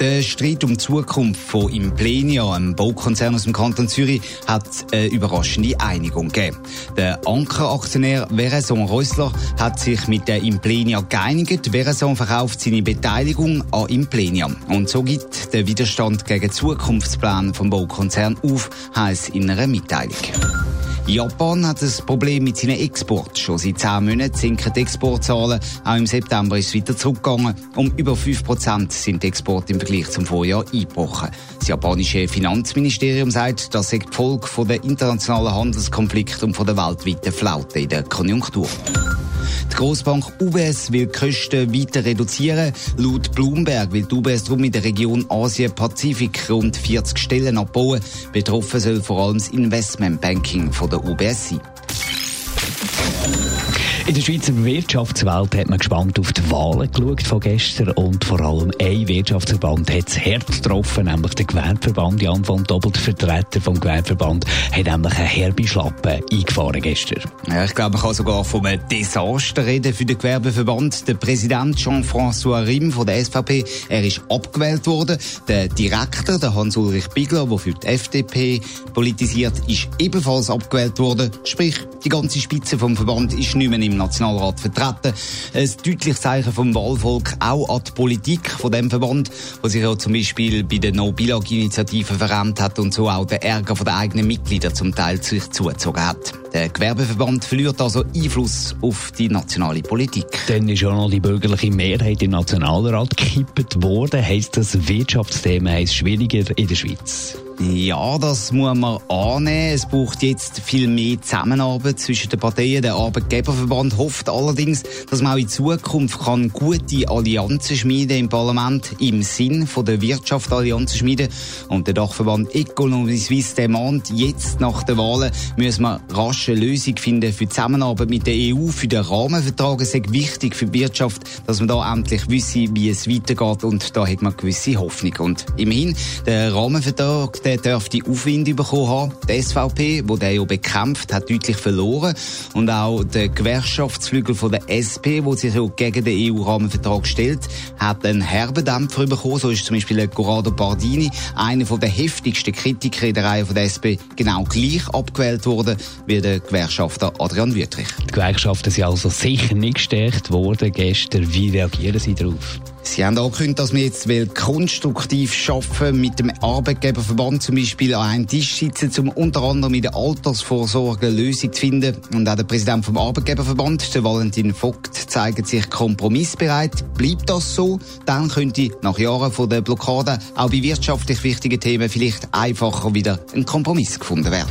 Der Streit um die Zukunft von Implenia, einem Baukonzern aus dem Kanton Zürich, hat eine überraschende Einigung gegeben. Der Ankeraktionär Vereson Reusler hat sich mit der Implenia geeinigt. Vereson verkauft seine Beteiligung an Implenia. Und so gibt der Widerstand gegen Zukunftsplan vom Baukonzern auf, heisst in einer Mitteilung. Japan hat ein Problem mit seinen Exporten. Schon seit zehn Monaten sinken die Exportzahlen. Auch im September ist es weiter zurückgegangen. Um über 5% sind die Exporte im Vergleich zum Vorjahr eingebrochen. Das japanische Finanzministerium sagt, das sei die Folge der internationalen Handelskonflikte und der weltweiten Flaute in der Konjunktur. Die Grossbank UBS will die Kosten weiter reduzieren. Laut Bloomberg will die UBS darum in der Region Asien-Pazifik rund 40 Stellen abbauen. Betroffen soll vor allem das Investmentbanking von der UBS sein. In der Schweizer Wirtschaftswelt hat man gespannt auf die Wahlen geschaut von gestern und vor allem ein Wirtschaftsverband hat es hart getroffen, nämlich der Gewerbeverband. Jan von Doppelt, Vertreter vom Gewerbeverband, hat nämlich eine herbe Schlappe eingefahren gestern. Ja, ich glaube, man kann sogar von einem Desaster reden für den Gewerbeverband. Der Präsident Jean-François Rim von der SVP, er ist abgewählt worden. Der Direktor, der Hans-Ulrich Bigler, der für die FDP politisiert, ist ebenfalls abgewählt worden. Sprich, die ganze Spitze vom Verband ist nicht mehr im Nationalrat vertreten. Ein deutliches Zeichen vom Wahlvolk auch an die Politik von dem Verband, wo sich ja zum Beispiel bei der No-Bilag-Initiative verrennt hat und so auch den Ärger der eigenen Mitglieder zum Teil zu sich zugezogen hat. Der Gewerbeverband verliert also Einfluss auf die nationale Politik. Dann ist ja noch die bürgerliche Mehrheit im Nationalrat gekippt worden. Heisst das Wirtschaftsthemen heisst schwieriger in der Schweiz? Ja, das muss man annehmen. Es braucht jetzt viel mehr Zusammenarbeit zwischen den Parteien. Der Arbeitgeberverband hofft allerdings, dass man auch in Zukunft kann gute Allianzen schmieden im Parlament im Sinn von der Wirtschaft Allianzen schmieden. Und der Dachverband Economie Suisse der jetzt nach den Wahlen müssen wir rasch eine Lösung finden für die Zusammenarbeit mit der EU, für den Rahmenvertrag. Es ist wichtig für die Wirtschaft, dass man da endlich wisse, wie es weitergeht. Und da hat man gewisse Hoffnung. Und immerhin, der Rahmenvertrag, der dürfte Aufwind bekommen haben. Die SVP, wo der ja bekämpft, hat deutlich verloren. Und auch der Gewerkschaftsflügel von der SP, wo sich ja gegen den EU-Rahmenvertrag stellt, hat einen herben Dämpfer bekommen. So ist zum Beispiel Corrado Bardini, einer der heftigsten Kritiker in der Reihe der SP, genau gleich abgewählt worden wie der Gewerkschafter Adrian Wüttrich. Die Gewerkschaften sind also sicher nicht gestärkt worden gestern. Wie reagieren Sie darauf? Sie haben angekündigt, dass wir jetzt konstruktiv schaffen mit dem Arbeitgeberverband zum Beispiel an einem Tisch sitzen, um unter anderem in der Altersvorsorge eine Lösung zu finden. Und auch der Präsident vom Arbeitgeberverband, der Valentin Vogt, zeigt sich kompromissbereit. Bleibt das so, dann könnte nach Jahren von der Blockade auch bei wirtschaftlich wichtigen Themen vielleicht einfacher wieder ein Kompromiss gefunden werden.